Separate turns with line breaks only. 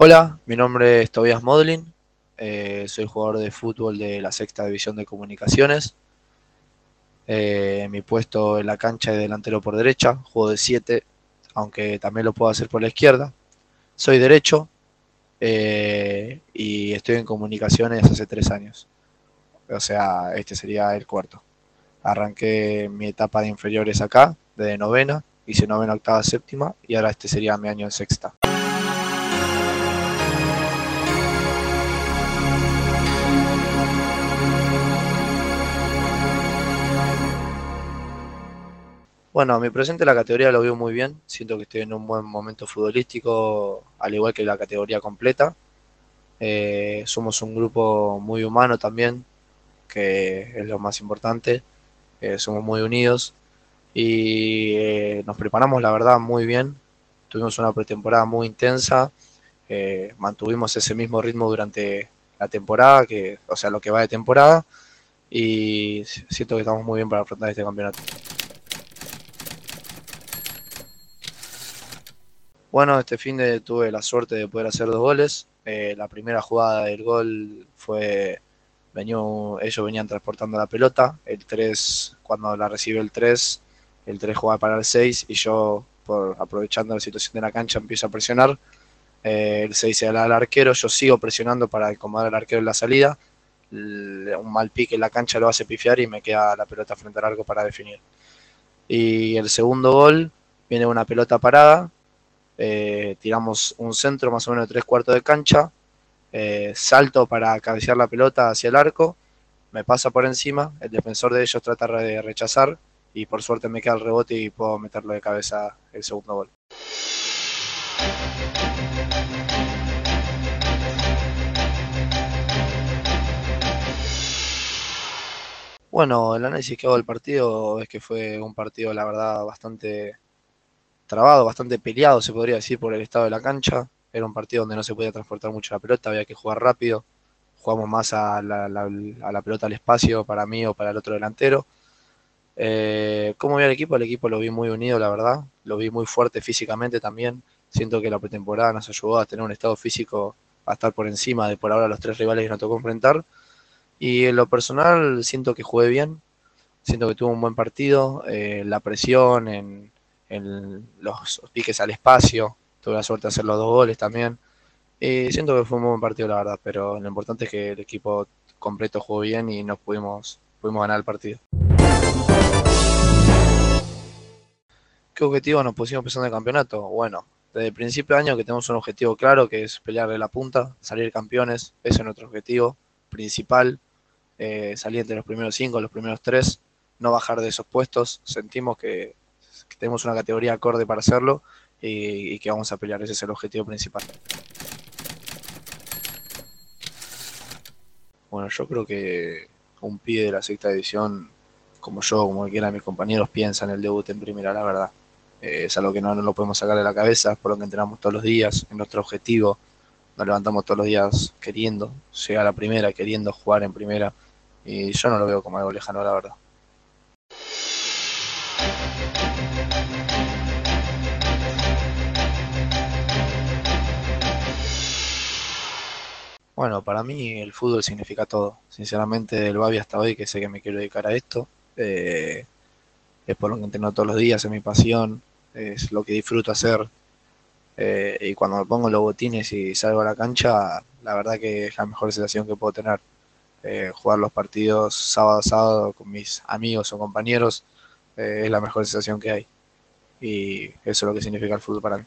Hola, mi nombre es Tobias Modlin, eh, soy jugador de fútbol de la sexta división de comunicaciones. Eh, mi puesto en la cancha es delantero por derecha, juego de 7, aunque también lo puedo hacer por la izquierda. Soy derecho eh, y estoy en comunicaciones hace tres años. O sea, este sería el cuarto. Arranqué mi etapa de inferiores acá, de novena, hice novena, octava, séptima y ahora este sería mi año en sexta. Bueno, mi presente en la categoría lo veo muy bien. Siento que estoy en un buen momento futbolístico, al igual que la categoría completa. Eh, somos un grupo muy humano también, que es lo más importante. Eh, somos muy unidos y eh, nos preparamos, la verdad, muy bien. Tuvimos una pretemporada muy intensa. mantuvimos ese mismo ritmo durante la temporada, que, o sea, lo que va de temporada. Y siento que estamos muy bien para afrontar este campeonato. Bueno, este fin de tuve la suerte de poder hacer dos goles. Eh, la primera jugada del gol fue, ellos venían transportando la pelota. El 3, cuando la recibe el 3, el 3 jugaba para el 6 y yo, por, aprovechando la situación de la cancha, empiezo a presionar. Eh, el 6 se da al arquero, yo sigo presionando para acomodar al arquero en la salida. un mal pique en la cancha lo hace pifiar y me queda la pelota frente al arco para definir. Y el segundo gol viene una pelota parada eh, tiramos un centro más o menos de tres cuartos de cancha, eh, salto para cabecear la pelota hacia el arco, me pasa por encima, el defensor de ellos trata de rechazar y por suerte me queda el rebote y puedo meterlo de cabeza el segundo gol. Bueno, el análisis que hago del partido es que fue un partido, la verdad, bastante trabado, bastante peleado, se podría decir, por el estado de la cancha. Era un partido donde no se podía transportar mucho la pelota, había que jugar rápido. Jugamos más a la, pelota al espacio para mí o para el otro delantero. Eh, ¿Cómo vi al equipo? El equipo lo vi muy unido, la verdad. Lo vi muy fuerte físicamente también. Siento que la pretemporada nos ayudó a tener un estado físico a estar por encima de por ahora los tres rivales que nos tocó enfrentar. Y en lo personal siento que jugué bien, siento que tuvo un buen partido, eh, la presión en, en los piques al espacio. Tuve la suerte de hacer los dos goles también. Y siento que fue un buen partido, la verdad, pero lo importante es que el equipo completo jugó bien y nos pudimos, pudimos ganar el partido. ¿Qué objetivo nos pusimos en el campeonato? Bueno, desde el principio de año que tenemos un objetivo claro, que es pelearle la punta, salir campeones, ese es nuestro objetivo principal, eh, salir entre los primeros cinco, los primeros tres, no bajar de esos puestos. Sentimos que que tenemos una categoría acorde para hacerlo y, que vamos a pelear. Ese es el objetivo principal. Bueno, yo creo que un pie de la sexta división, como yo, como cualquiera de mis compañeros, piensa en el debut en primera, la verdad. Eh, es algo que no, no, lo podemos sacar de la cabeza, por lo que entrenamos todos los días, en nuestro objetivo. Nos levantamos todos los días queriendo llegar a primera, queriendo jugar en primera. Y yo no lo veo como algo lejano, la verdad. Bueno, para mí el fútbol significa todo. Sinceramente, del Babi hasta hoy, que sé que me quiero dedicar a esto, eh, es por lo que entreno todos los días, es mi pasión, es lo que disfruto hacer. Eh, y cuando me pongo los botines y salgo a la cancha, la verdad que es la mejor sensación que puedo tener. Eh, jugar los partidos sábado a sábado con mis amigos o compañeros es la mejor sensación que hay. Y eso es lo que significa el fútbol para mí.